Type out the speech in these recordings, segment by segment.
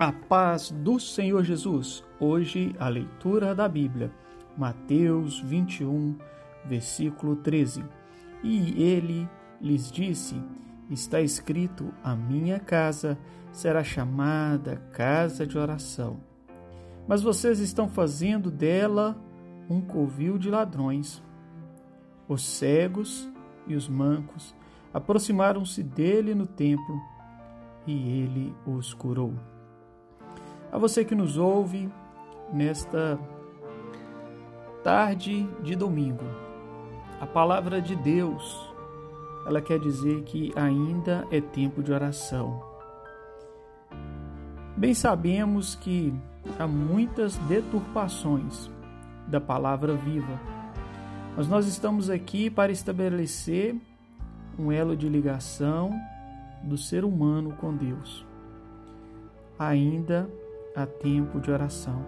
A paz do Senhor Jesus. Hoje a leitura da Bíblia. Mateus 21, versículo 13. E ele lhes disse: Está escrito: A minha casa será chamada casa de oração. Mas vocês estão fazendo dela um covil de ladrões. Os cegos e os mancos aproximaram-se dele no templo e ele os curou. A você que nos ouve nesta tarde de domingo, a palavra de Deus, ela quer dizer que ainda é tempo de oração. Bem sabemos que há muitas deturpações da palavra viva, mas nós estamos aqui para estabelecer um elo de ligação do ser humano com Deus. Ainda há tempo de oração.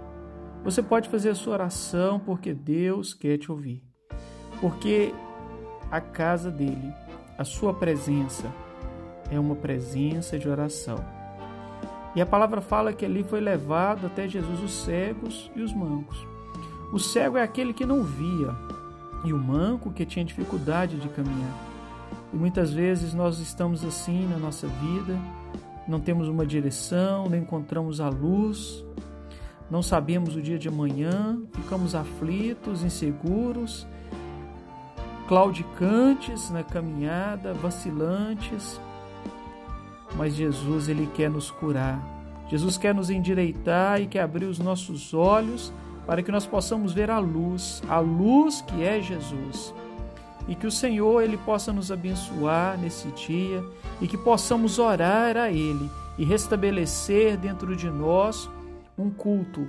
Você pode fazer a sua oração porque Deus quer te ouvir. Porque a casa dele, a sua presença, é uma presença de oração. E a palavra fala que ali foi levado até Jesus os cegos e os mancos. O cego é aquele que não via, e o manco que tinha dificuldade de caminhar. E muitas vezes nós estamos assim na nossa vida, não temos uma direção, não encontramos a luz, não sabemos o dia de amanhã, ficamos aflitos, inseguros, claudicantes na caminhada, vacilantes. Mas Jesus, ele quer nos curar. Jesus quer nos endireitar e quer abrir os nossos olhos para que nós possamos ver a luz, a luz que é Jesus e que o Senhor ele possa nos abençoar nesse dia e que possamos orar a ele e restabelecer dentro de nós um culto,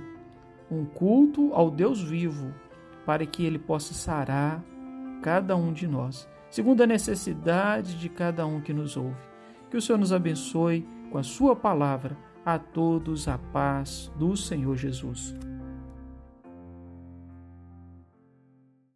um culto ao Deus vivo, para que ele possa sarar cada um de nós, segundo a necessidade de cada um que nos ouve. Que o Senhor nos abençoe com a sua palavra. A todos a paz do Senhor Jesus.